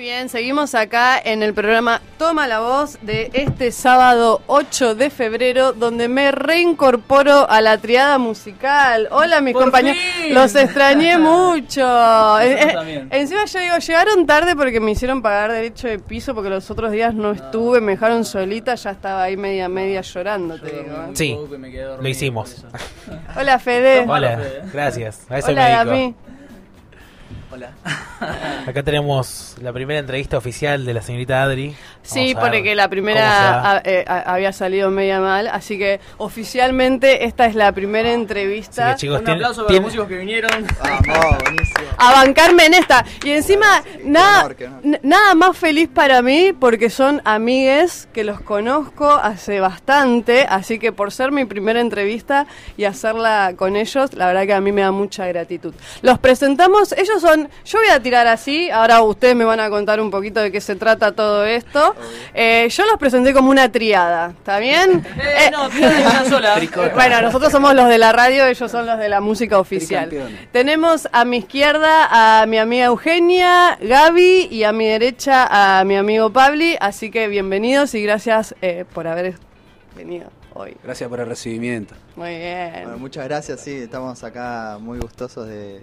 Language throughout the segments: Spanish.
bien, seguimos acá en el programa Toma la Voz de este sábado 8 de febrero, donde me reincorporo a la triada musical. Hola, mis ¡Por compañeros. Los extrañé mucho. Eh, eh, también. encima yo digo, llegaron tarde porque me hicieron pagar derecho de piso porque los otros días no estuve, me dejaron solita, ya estaba ahí media media llorando, te digo. ¿eh? Sí, lo hicimos. Hola, Fede. Hola, Fede. gracias. A eso Hola, me dedico. Dami. Hola. Acá tenemos la primera entrevista oficial de la señorita Adri. Sí, porque la primera a- eh, a- había salido media mal, así que oficialmente esta es la primera entrevista. Que chicos, Un aplauso para los músicos que vinieron. Vamos, buenísimo. a bancarme en esta. Y encima, nada, honor, honor. nada más feliz para mí porque son amigues que los conozco hace bastante, así que por ser mi primera entrevista y hacerla con ellos, la verdad que a mí me da mucha gratitud. Los presentamos, ellos son, yo voy a tirar así, ahora ustedes me van a contar un poquito de qué se trata todo esto. Eh, yo los presenté como una triada, ¿está bien? Eh, Eh, no, fíjate una sola. bueno, nosotros somos los de la radio, ellos son los de la música oficial. Tenemos a mi izquierda a mi amiga Eugenia, Gaby y a mi derecha a mi amigo Pabli, así que bienvenidos y gracias eh, por haber venido hoy. Gracias por el recibimiento. Muy bien. Bueno, muchas gracias, sí, estamos acá muy gustosos de,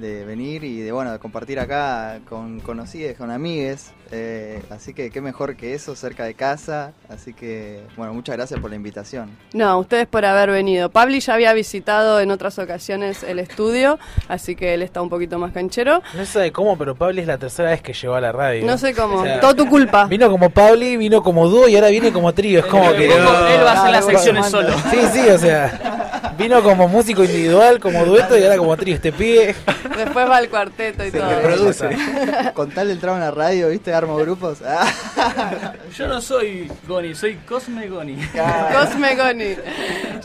de venir y de bueno de compartir acá con conocidos, con amigues. eh, así que qué mejor que eso, cerca de casa. Así que, bueno, muchas gracias por la invitación. No, ustedes por haber venido. Pabli ya había visitado en otras ocasiones el estudio, así que él está un poquito más canchero. No sé cómo, pero Pabli es la tercera vez que llegó a la radio. No sé cómo, O sea, todo tu culpa. Vino como Pabli, vino como dúo y ahora viene como trío. Es como que. Él va a hacer las secciones solo. Sí, sí, o sea. Vino como músico individual, como dueto y ahora como trío. Este pibe. Después va el cuarteto y Se todo. reproduce. Con tal de entrar a una radio, ¿viste? Armo grupos. Yo no soy Goni, soy Cosme Goni. Cosme Goni.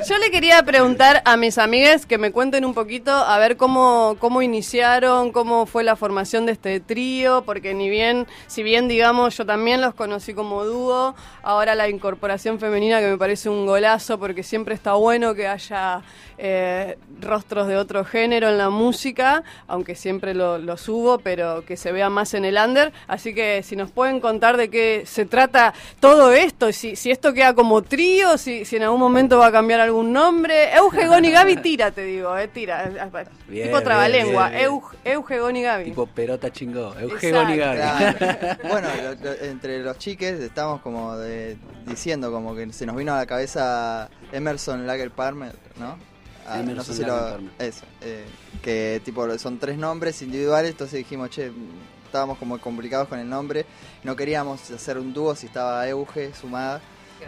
Yo le quería preguntar a mis amigues que me cuenten un poquito a ver cómo, cómo iniciaron, cómo fue la formación de este trío, porque ni bien, si bien digamos, yo también los conocí como dúo, ahora la incorporación femenina que me parece un golazo, porque siempre está bueno que haya eh, rostros de otro género en la música, aunque siempre lo, lo subo, pero que se vea más en el under. Así que si nos pueden contar de qué se trata todo esto, si, si esto queda como trío, si, si en algún momento va a cambiar algún nombre. Euge, Goni, Gaby, tira, te digo, eh, tira. Bien, tipo trabalengua. bien, bien. Euge, Euge, Goni, Gaby. Tipo pelota chingó. Exacto. Eugenio y Gaby. Claro. Bueno, lo- lo- entre los chiques estamos como de- diciendo como que se nos vino a la cabeza Emerson Lager Palmer, ¿no? Ah, no Emerson sé si Lager lo, eso, eh, que tipo son tres nombres individuales, entonces dijimos, che, estábamos como complicados con el nombre, no queríamos hacer un dúo si estaba Euge sumada,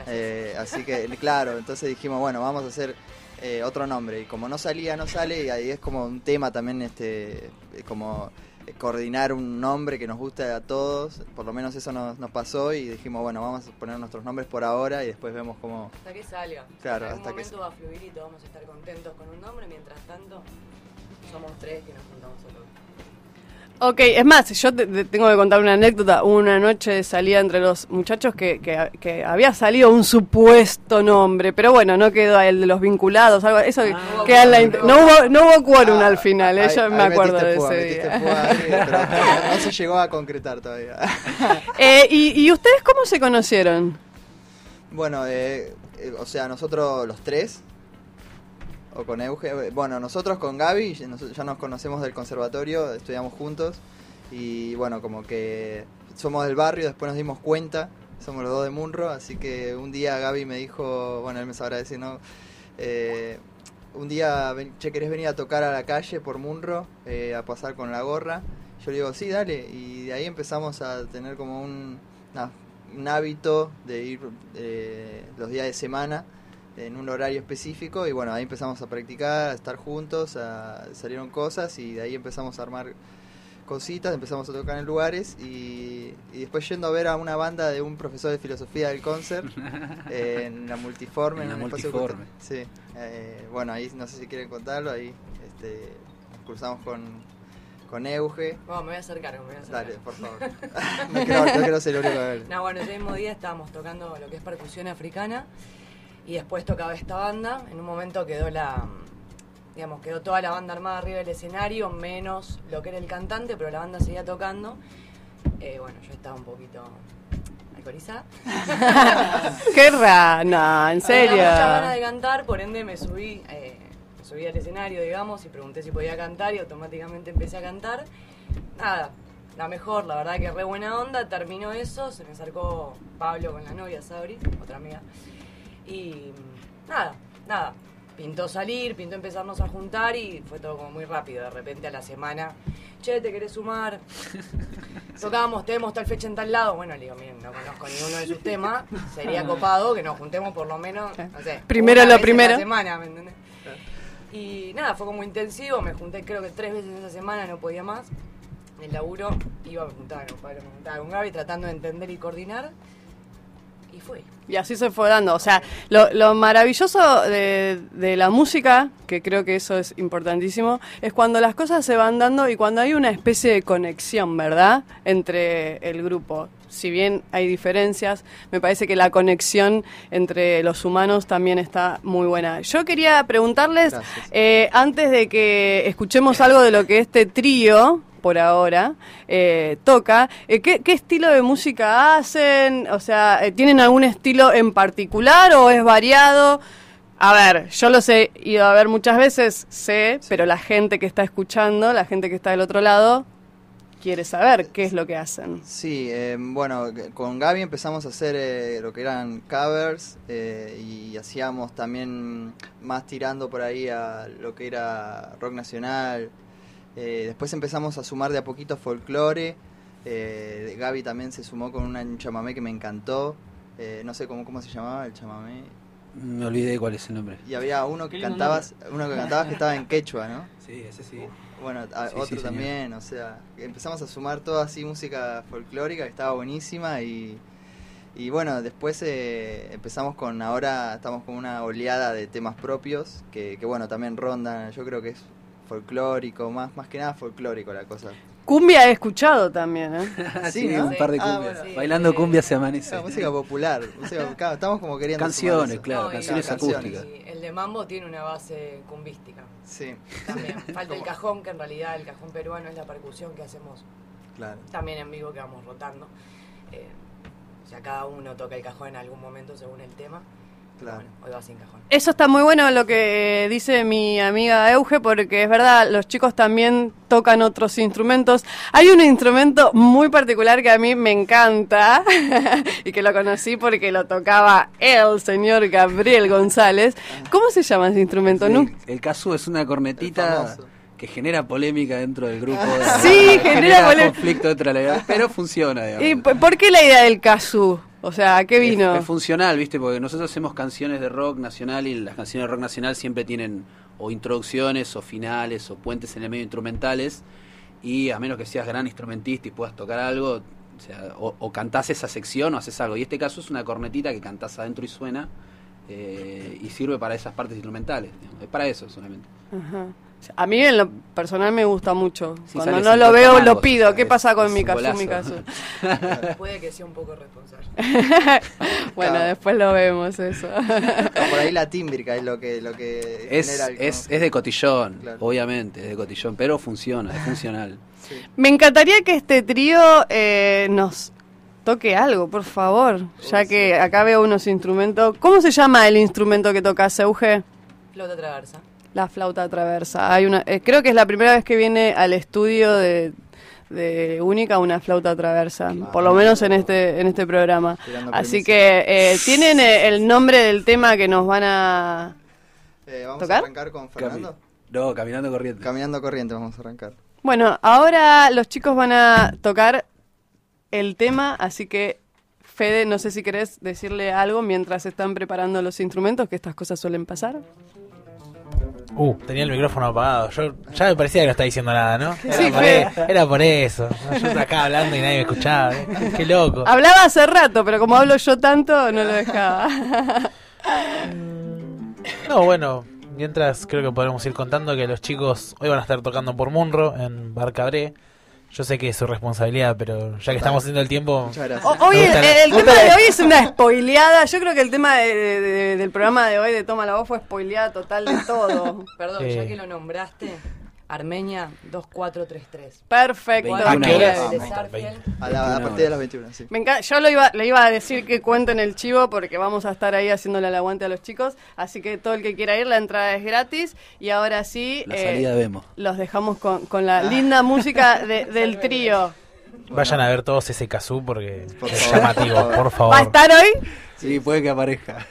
eh, así que claro, entonces dijimos, bueno, vamos a hacer eh, otro nombre y como no salía, no sale y ahí es como un tema también, este, como coordinar un nombre que nos guste a todos, por lo menos eso nos, nos pasó y dijimos, bueno, vamos a poner nuestros nombres por ahora y después vemos cómo... Hasta que salga. Claro, hasta que momento va a fluir y todos vamos a estar contentos con un nombre. Mientras tanto, somos tres que nos juntamos a todos. Ok, es más, yo te, te tengo que contar una anécdota. Una noche de salida entre los muchachos que, que- que había salido un supuesto nombre, pero bueno, no quedó el de los vinculados, algo eso Ah, queda en la no hubo no hubo quórum al final, Ahí- yo me acuerdo de ese día. pero no, no se llegó a concretar todavía. Eh, y, y ustedes cómo se conocieron? Bueno, eh, eh, o sea, nosotros los tres, o con Euge, bueno, nosotros con Gaby ya nos, conocemos del conservatorio, estudiamos juntos, y bueno, como que somos del barrio, después nos dimos cuenta, somos los dos de Munro, así que un día Gaby me dijo, bueno, él me sabrá decir, ¿no? Eh, un día, che, ¿querés venir a tocar a la calle por Munro, eh, a pasar con la gorra? Yo le digo, sí, dale, y de ahí empezamos a tener como un, un hábito de ir eh, los días de semana en un horario específico y bueno, ahí empezamos a practicar, a estar juntos, a, salieron cosas y de ahí empezamos a armar cositas, empezamos a tocar en lugares y, y después yendo a ver a una banda de un profesor de filosofía del concert eh, en la multiforme. En la espacio Multiforme. Sí, eh, bueno, ahí no sé si quieren contarlo, ahí este, nos cruzamos con, con Euge. Bueno, me voy a acercar, me voy a acercar. Dale, por favor. no, quiero, no quiero ser el único de él. No, bueno, ese mismo día estábamos tocando lo que es percusión africana y después tocaba esta banda. En un momento quedó la, digamos, quedó toda la banda armada arriba del escenario, menos lo que era el cantante, pero la banda seguía tocando. Eh, bueno, yo estaba un poquito alcoholizada. Qué rana, en Tenía serio. muchas ganas de cantar, por ende me subí, eh, me subí al escenario, digamos, y pregunté si podía cantar y automáticamente empecé a cantar. Nada, la mejor, la verdad que re buena onda, terminó eso, se me acercó Pablo con la novia, Sabri, otra amiga, y nada, nada, pintó salir, pintó empezarnos a juntar y fue todo como muy rápido, de repente a la semana, che, ¿te querés sumar? Tocábamos, tenemos tal fecha en tal lado. Bueno, le digo, miren, no conozco ninguno de sus temas. Sería copado que nos juntemos por lo menos, no sé. Primero una lo vez en primero. la semana, ¿me entendés? Y nada, fue como intensivo. Me junté creo que tres veces esa semana, no podía más. En el laburo iba, me juntaba con Pablo, me juntaba con Gaby, tratando de entender y coordinar. Y fue. Y así se fue dando. O sea, lo, lo maravilloso de, de la música, que creo que eso es importantísimo, es cuando las cosas se van dando y cuando hay una especie de conexión, ¿verdad? Entre el grupo. Si bien hay diferencias, me parece que la conexión entre los humanos también está muy buena. Yo quería preguntarles, eh, antes de que escuchemos algo de lo que este trío, por ahora, eh, toca, eh, ¿qué, qué estilo de música hacen? O sea, eh, ¿tienen algún estilo en particular o es variado? A ver, yo los he ido a ver muchas veces, sé, pero la gente que está escuchando, la gente que está del otro lado, quiere saber qué es lo que hacen. Sí, eh, bueno, con Gaby empezamos a hacer eh, lo que eran covers eh, y hacíamos también más tirando por ahí a lo que era rock nacional. Eh, después empezamos a sumar de a poquito folclore. Eh, Gaby también se sumó con una- un chamamé que me encantó. Eh, no sé cómo, cómo se llamaba el chamamé. Me olvidé cuál es el nombre. Y había uno que cantabas, uno que cantabas que estaba en quechua, ¿no? Sí, ese sí. Bueno, a- Sí, otro sí, también, o sea, empezamos a sumar toda así música folclórica que estaba buenísima y, y bueno, después eh, empezamos con, ahora estamos con una oleada de temas propios que, que bueno, también rondan, yo creo que es folclórico, más, más que nada folclórico la cosa. Cumbia he escuchado también, ¿eh? Sí, Sí, ¿no? un par de Ah, cumbias. bueno. Bailando cumbia se amanece. La música popular, música- claro, estamos como queriendo Canciones, claro, No, canciones Canciones. acústicas. Y el de Mambo tiene una base cumbística. Sí, También. Falta el cajón, que en realidad el cajón peruano es la percusión que hacemos claro. también en vivo que vamos rotando. Eh, o sea, cada uno toca el cajón en algún momento según el tema. Claro. Bueno, hoy va sin cajón. Eso está muy bueno lo que dice mi amiga Euge, porque es verdad, los chicos también tocan otros instrumentos. Hay un instrumento muy particular que a mí me encanta y que lo conocí porque lo tocaba el señor Gabriel González. ¿Cómo se llama ese instrumento? Sí, Nu- el caso es una cornetita. Que genera polémica dentro del grupo. Sí, genera polé- conflicto dentro de la pero funciona, digamos. ¿Y por qué la idea del kazoo? O sea, ¿a qué Es- vino? Es, funcional, ¿viste? Porque nosotros hacemos canciones de rock nacional y las canciones de rock nacional siempre tienen o introducciones o finales o puentes en el medio instrumentales y a menos que seas gran instrumentista y puedas tocar algo, o, sea, o, o cantás esa sección o haces algo. Y este caso es una cornetita que cantás adentro y suena eh, y sirve para esas partes instrumentales. digamos. Es para eso solamente. Ajá. A mí en lo personal me gusta mucho. Sí, Cuando no lo 50 veo, lo pido. ¿Qué pasa con mi golazo. mi kazoo? Puede que sea un poco responsable. bueno, Claro. después lo vemos eso. Por ahí la tímbrica es lo que, lo que Es, genera el es, es de cotillón, Claro. obviamente, es de cotillón, pero funciona, es funcional. Sí. Me encantaría que este trío eh, nos toque algo, por favor, ya que acá veo unos instrumentos. ¿Cómo se llama el instrumento que tocas, Euge? Flota traversa. La flauta traversa. Hay una, eh, creo que es la primera vez que viene al estudio de, de Única una flauta traversa, por lo menos en este en este programa. Así que eh, tienen eh, el nombre del tema que nos van a Eh, vamos ¿Tocar? a arrancar con Fernando. No, caminando corriente. Caminando corriente vamos a arrancar. Bueno, ahora los chicos van a tocar el tema, así que Fede, no sé si querés decirle algo mientras están preparando los instrumentos, que estas cosas suelen pasar. Uh, tenía el micrófono apagado. Yo ya me parecía que no estaba diciendo nada, ¿no? Era, Sí, por, e- era por eso. Yo estaba acá hablando y nadie me escuchaba. Qué, qué loco. Hablaba hace rato, pero como hablo yo tanto, no lo dejaba. No, bueno, mientras creo que podemos ir contando que los chicos hoy van a estar tocando por Munro en Bar Cabré. Yo sé que es su responsabilidad, pero ya que estamos haciendo el tiempo. Muchas gracias. O- hoy el, tema de hoy es una spoileada. Yo creo que el tema de- de- de- del programa de hoy de Toma la Voz fue spoileada total de todo. Perdón, Eh. ya que lo nombraste, Armenia 2433. Perfecto. ¿A qué horas? A, la- a partir de las 21, sí. Me encanta. Yo lo iba, le iba a decir que cuenten el chivo porque vamos a estar ahí haciéndole el aguante a los chicos. Así que todo el que quiera ir, la entrada es gratis. Y ahora sí, La eh, salida vemos. los dejamos con, con la linda música de- del trío. Vayan a ver todos ese Kazoo porque Por es favor, llamativo, por favor. por favor. ¿Va a estar hoy? Sí, puede que aparezca.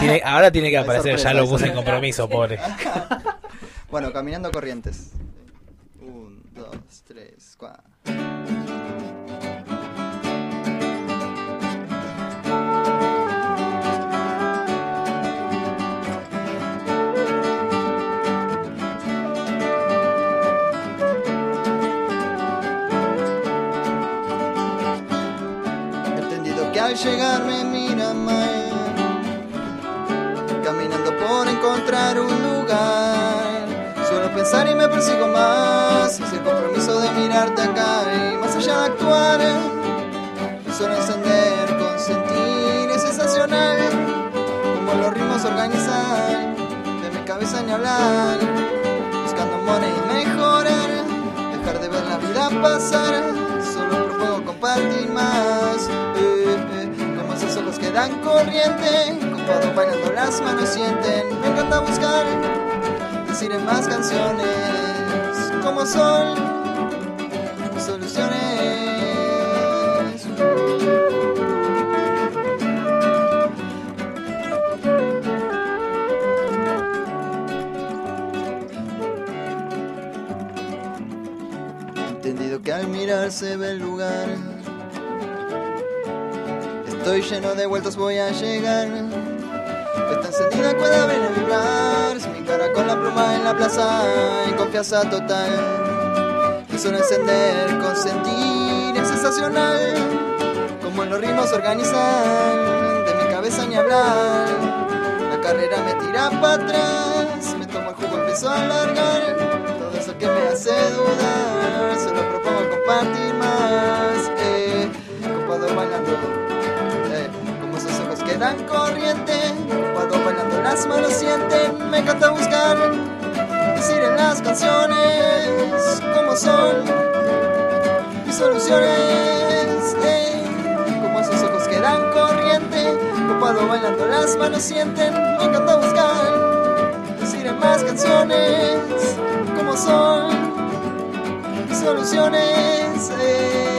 Tiene- ahora tiene que aparecer, sorpresa, ya lo puse en compromiso, pobre. Bueno, caminando corrientes. Un, dos, tres, cuatro. Entendido que al llegar me mira mal Caminando por encontrar un lugar pensar y me persigo más. Es el compromiso de mirarte acá Y más allá de actuar. Suelo encender con sentir Es sensacional. Como los ritmos organizan De mi cabeza ni hablar. Buscando money y mejorar Dejar de ver la vida pasar. Solo propongo compartir más. Eh, eh, Como esos ojos que dan corriente Copado bailando las manos sienten. Me encanta buscar En más canciones Como sol Soluciones entendido que al mirar se ve el lugar. Estoy lleno de vueltas, voy a llegar. Está encendida, puede ver vibrar. Con la pluma en la plaza, en confianza total. Suelo encender con sentir, es sensacional. Como en los ritmos organizan, de mi cabeza ni hablar. La carrera me tira para atrás, me tomo el jugo, empiezo a alargar. Todo eso que me hace dudar, solo propongo compartir más. Eh, copado bailando, que dan corriente. Copado bailando, las manos sienten, me encanta buscar. Decir en las canciones cómo son mis soluciones. eh, como esos ojos que dan corriente. Copado bailando, las manos sienten, me encanta buscar. Decir en más canciones cómo son mis soluciones. eh.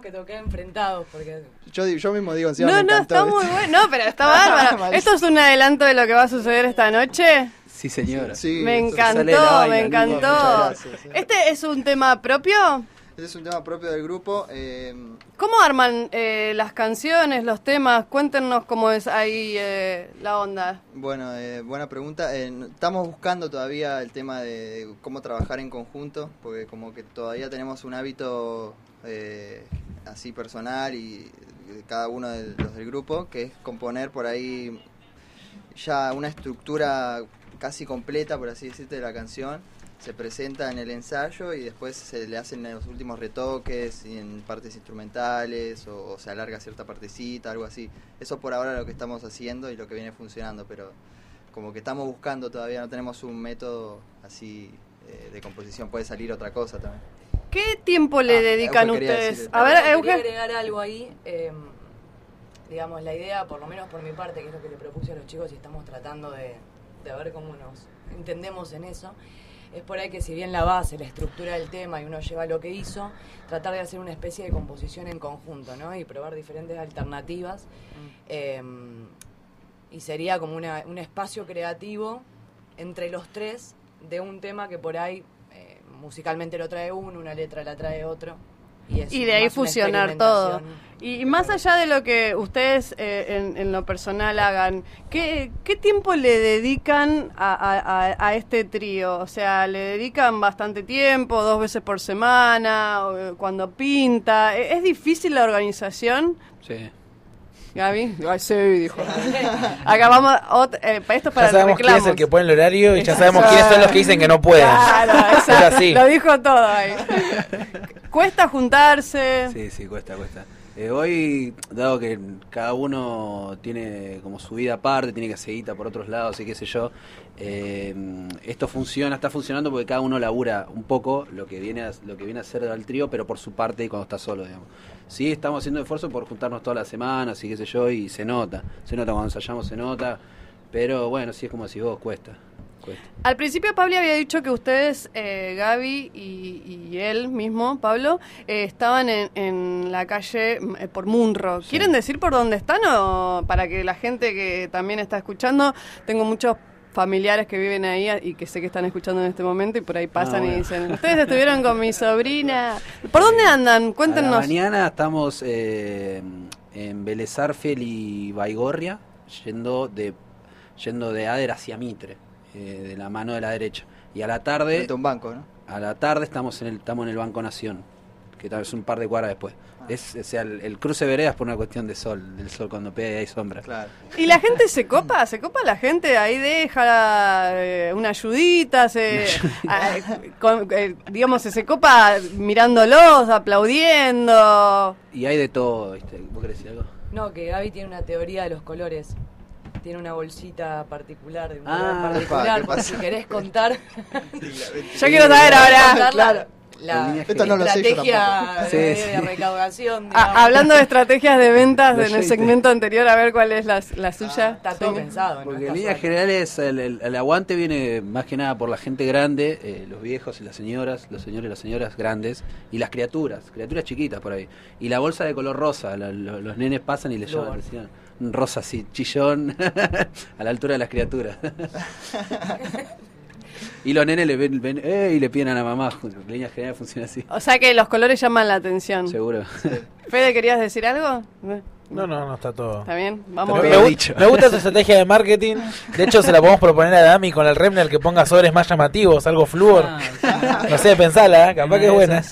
Que tocar enfrentados porque Yo, yo mismo digo encima No, me no, está muy bueno. No, pero está bárbaro. ¿Esto es un adelanto de lo que va a suceder esta noche? Sí, señora. Sí, me encantó, vaina, me encantó. Muchas gracias, sí. ¿Este es un tema propio? Este es un tema propio del grupo. eh, ¿Cómo arman eh, las canciones, los temas? Cuéntenos cómo es ahí eh, la onda. bueno, eh, buena pregunta. Eh, estamos buscando todavía el tema de cómo trabajar en conjunto, porque como que todavía tenemos un hábito eh, así personal y de cada uno de los del grupo, que es componer por ahí ya una estructura casi completa, por así decirte, de la canción. Se presenta en el ensayo y después se le hacen los últimos retoques en partes instrumentales o, o se alarga cierta partecita, algo así. Eso por ahora es lo que estamos haciendo y lo que viene funcionando, pero como que estamos buscando todavía, no tenemos un método así eh, de composición, puede salir otra cosa también. ¿Qué tiempo le Ah, dedican Euge quería ustedes? A ver, Quería Euge. agregar algo ahí. eh, digamos, la idea, por lo menos por mi parte, que es lo que le propuse a los chicos y estamos tratando de, de ver cómo nos entendemos en eso, es por ahí que si bien la base, la estructura del tema y uno lleva lo que hizo, tratar de hacer una especie de composición en conjunto, ¿no? Y probar diferentes alternativas. eh, y sería como una- un espacio creativo entre los tres de un tema que por ahí musicalmente lo trae uno, una letra la trae otro. Y, es Y de ahí fusionar todo. Y más allá de lo que ustedes eh, en, en lo personal hagan, ¿qué, qué tiempo le dedican a, a- a- este trío? O sea, ¿le dedican bastante tiempo, dos veces por semana, o, eh, cuando pinta? ¿E- ¿Es difícil la organización? Sí. Gaby. Ay, sí, dijo. Acá vamos, ot- eh, esto es para Ya sabemos quién es el que pone el horario y ya sabemos quiénes son los que dicen que no pueden. Claro, Es exacto. así. Lo dijo todo ahí. Cuesta juntarse. Sí, sí, cuesta, cuesta. Eh, hoy, dado que cada uno tiene como su vida aparte, tiene que seguir por otros lados y qué sé yo, eh, esto funciona, está funcionando porque cada uno labura un poco lo que viene a, lo que viene a ser al trío, pero por su parte y cuando está solo, digamos. Sí, estamos haciendo esfuerzo por juntarnos todas las semanas y qué sé yo, y se nota, se nota cuando ensayamos, se nota, pero bueno, sí es como si vos, cuesta, cuesta. Al principio Pablo había dicho que ustedes, eh, Gaby y, y él mismo, Pablo, eh, estaban en, en la calle mm, eh, por Munro. ¿Quieren decir por dónde están o para que la gente que también está escuchando, tengo muchos familiares que viven ahí y que sé que están escuchando en este momento y por ahí pasan y bueno. dicen, ustedes estuvieron con mi sobrina. ¿Por dónde andan? Cuéntenos. mañana estamos eh, en Vélez Arfiel y Baigorria, yendo de yendo de Ader hacia Mitre, eh, de la mano de la derecha. Y a la tarde, Frente a un banco, ¿no? a la tarde estamos en el estamos en el Banco Nación, que tal vez un par de cuadras después. Es, o sea, el, el cruce de veredas por una cuestión de sol, del sol cuando pega y hay sombra. Claro. ¿Y la gente se copa? ¿Se copa la gente? Ahí deja eh, una ayudita, se, ah, con- eh, digamos, se, se copa mirándolos, aplaudiendo. Y hay de todo, ¿viste? ¿Vos querés decir algo? No, que Gaby tiene una teoría de los colores. Tiene una bolsita particular de un Ah, particular, si querés contar. Yo quiero saber ahora. Claro. La, Esto no lo sé yo estrategia. Sí, de, sí. de recaudación. Ah, hablando de estrategias de ventas en el segmento anterior, a ver cuál es la, la suya. Está todo pensado. ¿no? Porque en líneas generales el, el- el aguante viene más que nada por la gente grande, eh, los viejos y las señoras, los señores y las señoras grandes, y las criaturas, criaturas chiquitas por ahí. Y la bolsa de color rosa, la- lo- los nenes pasan y le llaman, rosa así, chillón, a la altura de las criaturas. y los nenes le ven, ven "Eh", y le piden a la mamá, en líneas generales funciona así. O sea que los colores llaman la atención. Seguro. Fede, ¿querías decir algo? No, no, no está todo. ¿Está bien? Vamos Pero bien. gu- dicho. me gusta su estrategia de marketing. De hecho, se la podemos proponer a Dami con el Remner que ponga sobres más llamativos, algo flúor. Ah. No sé, pensala, ¿eh? capaz que es buena.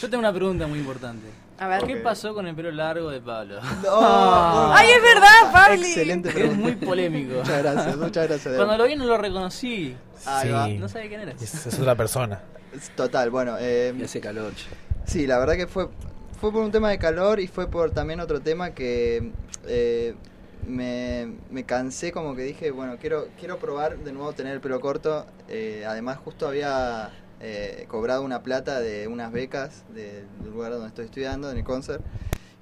Yo tengo una pregunta muy importante. A ver. ¿Qué pasó con el pelo largo de Pablo? No, ¡Ay, es verdad, Pabli! Excelente Es pregunta. muy polémico. Muchas gracias, muchas gracias. Cuando lo vi no lo reconocí. Ahí va. No sabía quién era. Es, es otra persona. Total, bueno. eh, Y hace calor. Sí, la verdad que fue, fue por un tema de calor y fue por también otro tema que eh, me, me cansé como que dije, bueno, quiero, quiero probar de nuevo tener el pelo corto. eh, además justo había eh, cobrado una plata de unas becas de- del lugar donde estoy estudiando, en el concert.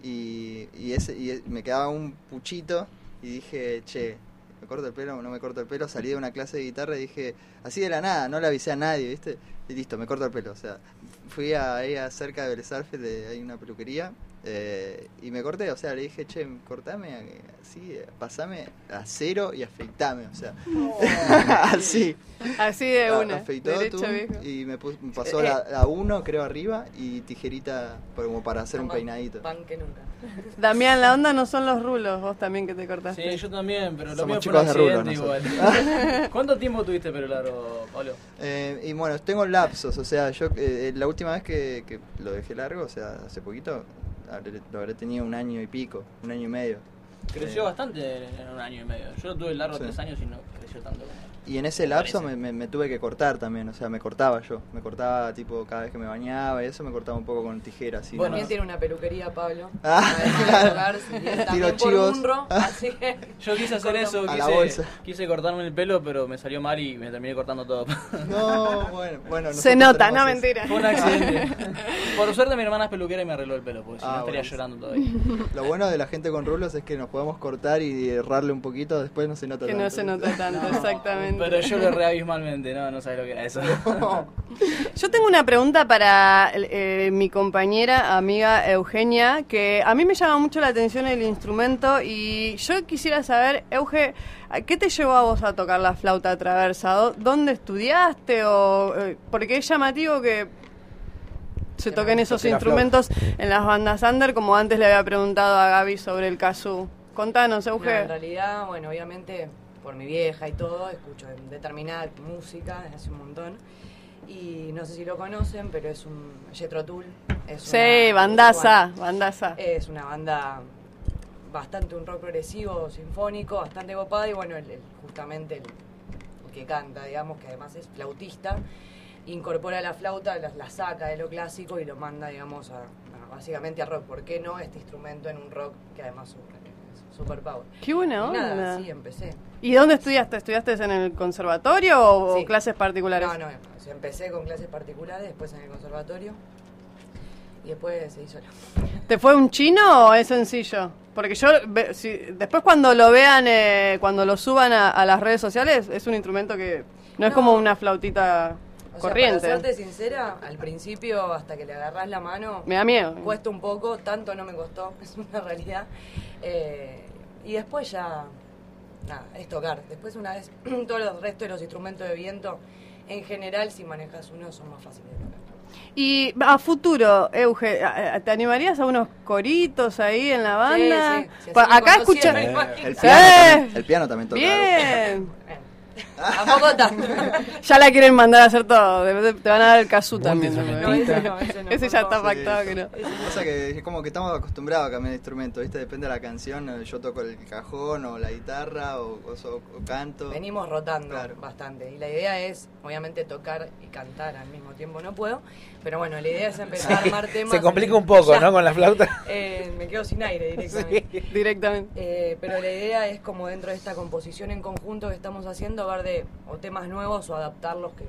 Y, ese, y me quedaba un puchito y dije, che, ¿me corto el pelo o no me corto el pelo? Salí de una clase de guitarra y dije, así de la nada, no le avisé a nadie, ¿viste? Y listo, me corto el pelo. O sea, fui a, ahí cerca de de- hay una peluquería, eh, y me corté. O sea, le dije, che, cortame eh, así, eh, pasame a cero y afeitame. O sea, así. Así de A- una. afeitó Derecho, tú, viejo. y me, pus- me pasó Eh, la, la uno, creo, arriba, y tijerita como para hacer un peinadito. Pan que nunca. Damián, la onda no son los rulos, vos también que te cortaste. Sí, yo también, pero lo Somos mío fue chicos un de rulo accidente igual. ¿Cuánto tiempo tuviste pelo largo, Pablo? Eh, y bueno, tengo lapsos, o sea, yo eh, la última vez que, que lo dejé largo, o sea, hace poquito, lo habré tenido un año y pico, un año y medio. Creció Eh, bastante en un año y medio. Yo lo tuve largo Sí. tres años y no tanto Y en ese lapso me, me- me tuve que cortar también, o sea, me cortaba yo, me cortaba tipo cada vez que me bañaba y eso me cortaba un poco con tijeras. así Bueno, También tiene una peluquería, Pablo. Ah, por chivos. Munro, así que... Yo quise hacer eso, A la quise, bolsa. quise cortarme el pelo, pero me salió mal y me terminé cortando todo. No, bueno, bueno. Se nota, no eso. mentira. Fue un accidente. Por suerte mi hermana es peluquera y me arregló el pelo, porque si Ah, no estaría bueno. llorando todavía. Lo bueno de la gente con rulos es que nos podemos cortar y errarle un poquito, después no se nota Que tanto. no se nota tanto, exactamente. Pero yo lo re abismalmente, no, no sabes lo que era eso. Yo tengo una pregunta para eh, mi compañera, amiga Eugenia, que a mí me llama mucho la atención el instrumento y yo quisiera saber, Euge, ¿a ¿qué te llevó a vos a tocar la flauta traversa? ¿Dó- ¿Dónde estudiaste? O, eh, porque es llamativo que se toquen esos instrumentos en las bandas under, como antes le había preguntado a Gaby sobre el kazoo. Contanos, No, en Euge. realidad, bueno, obviamente por mi vieja y todo, escucho determinada música desde hace un montón. Y no sé si lo conocen, pero es un Jethro Tull. Es Sí, una- bandaza, bueno, bandaza. es una banda bastante un rock progresivo, sinfónico, bastante copada y bueno, el- el- justamente el, el que canta, digamos, que además es flautista, incorpora la flauta, la, la saca de lo clásico y lo manda, digamos, a, a- básicamente a rock. ¿Por qué no este instrumento en un rock que además super power? Qué buena Y onda. nada, sí, empecé. ¿Y dónde estudiaste? ¿Estudiaste en el conservatorio o Sí. clases particulares? No, no, empecé con clases particulares, después en el conservatorio y después se hizo la... ¿Te fue un chino o es sencillo? Porque yo, si- después cuando lo vean, eh, cuando lo suban a, a las redes sociales, es un instrumento que no, es como una flautita O corriente. sea, para serte sincera, al principio, hasta que le agarrás la mano, Me da miedo. cuesta un poco, tanto no me costó, es una realidad. Eh, y después ya, nada, es tocar. Después una vez, todos los restos de los instrumentos de viento, en general, si manejas uno, son más fáciles de tocar. Y a futuro, Euge, ¿a- a- ¿te animarías a unos coritos ahí en la banda? Sí, sí, acá conocían, escucha... me El piano, Eh. también, el piano también toca. Bien. Tampoco tanto. Ya la quieren mandar a hacer todo. de- Te van a dar el casú también. ¿no? Ese no, ese no, Ese ya está pactado Sí. que no. Pasa que es como que estamos acostumbrados a cambiar de instrumento, ¿viste? Depende de la canción, eh, yo toco el cajón o la guitarra o, o so- o canto. Venimos rotando Claro. bastante. Y la idea es, obviamente, tocar y cantar al mismo tiempo. No puedo. Pero bueno, la idea es empezar a armar temas. Se complica un poco, Ya. ¿no? Con la flauta. Eh, me quedo sin aire directamente. Directamente. Eh, pero la idea es como dentro de esta composición en conjunto que estamos haciendo, ver de o temas nuevos o adaptarlos que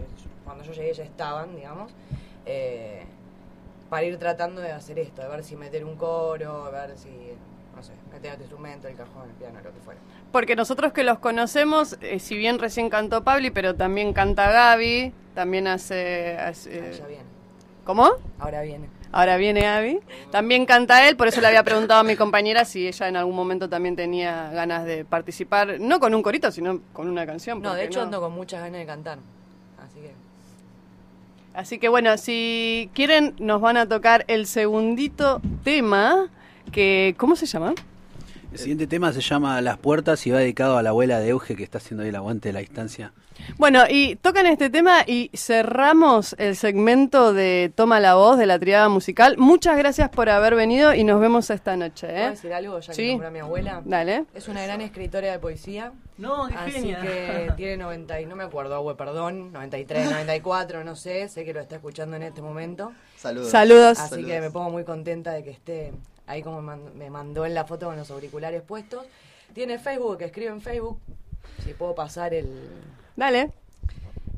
cuando yo llegué ya estaban, digamos, eh, para ir tratando de hacer esto, de ver si meter un coro, de ver si, no sé, meter otro instrumento, el cajón, el piano, lo que fuera. Porque nosotros que los conocemos, eh, si bien recién cantó Pabli, pero también canta Gaby, también hace... hace- Ah, ya viene, ¿Cómo? ahora viene. Ahora viene Gaby. También canta él, por eso le había preguntado a mi compañera si ella en algún momento también tenía ganas de participar, no con un corito, sino con una canción. No, ¿por de hecho no? ando con muchas ganas de cantar, así que... Así que bueno, si quieren, nos van a tocar el segundito tema, que ¿cómo se llama? El siguiente tema se llama Las Puertas y va dedicado a la abuela de Euge que está haciendo ahí el aguante de la distancia. Bueno, y tocan este tema y cerramos el segmento de Toma la Voz de la triada musical. Muchas gracias por haber venido y nos vemos esta noche. ¿Puedo ¿eh? decir algo ya que Sí. nombré a mi abuela? Dale. Es una gran escritora de poesía. No, qué Así genia. que tiene 90, y no me acuerdo, abue, perdón, 93, 94, no sé, sé que lo está escuchando en este momento. Saludos. Saludos. Así Saludos. que me pongo muy contenta de que esté ahí como me mand- me mandó en la foto con los auriculares puestos. Tiene Facebook, que escribe en Facebook. Si puedo pasar el, Dale,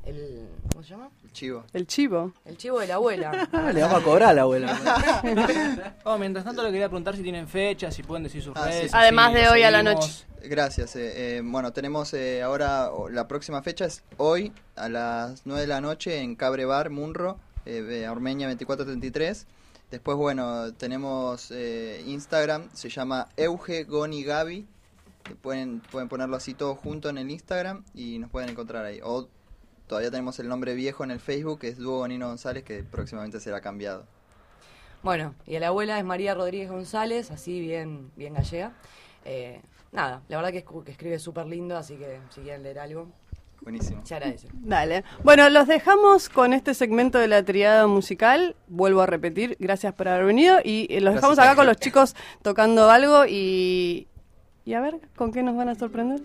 el ¿cómo se llama? Chivo. el chivo. El chivo de la abuela. Ah, le vamos a cobrar a la abuela. Oh, mientras tanto le quería preguntar si tienen fechas, si pueden decir sus Ah, redes. sí. Además de hoy a la noche. Gracias. eh, eh, bueno, tenemos eh, ahora, la próxima fecha es hoy a las 9 de la noche en Cabre Bar, Munro, eh, de Ormeña 2433. Después, bueno, tenemos eh, Instagram, se llama Euge Goni Gaby. Pueden, pueden ponerlo así todo junto en el Instagram y nos pueden encontrar ahí. O todavía tenemos el nombre viejo en el Facebook, que es Dúo Gonino González, que próximamente será cambiado. Bueno, y la abuela es María Rodríguez González, así bien, bien gallega. Eh, nada, la verdad que, escu- que escribe súper lindo, así que si quieren leer algo, Buenísimo. se agradece. Dale. Bueno, los dejamos con este segmento de la triada musical. Vuelvo a repetir, gracias por haber venido. Y eh, los Gracias dejamos a acá con los chicos tocando algo y. Y a ver, ¿con qué nos van a sorprender?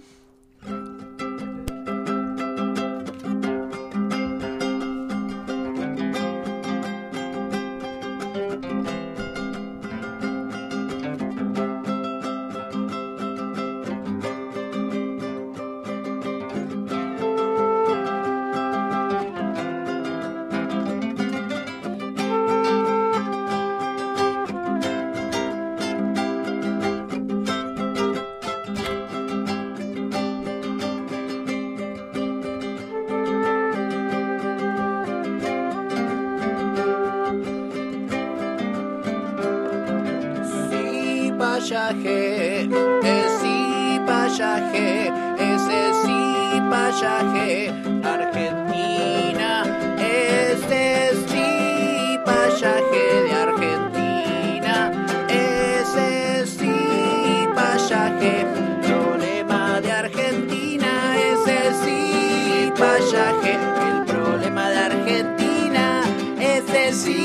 Pasaje, Argentina, este es sí, pasaje de Argentina, ese sí, pasaje, problema de Argentina, ese sí, pasaje, el problema de Argentina, ese sí, pasaje,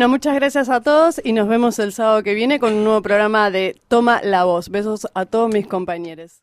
Bueno, muchas gracias a todos y nos vemos el sábado que viene con un nuevo programa de Toma la Voz. Besos a todos mis compañeros.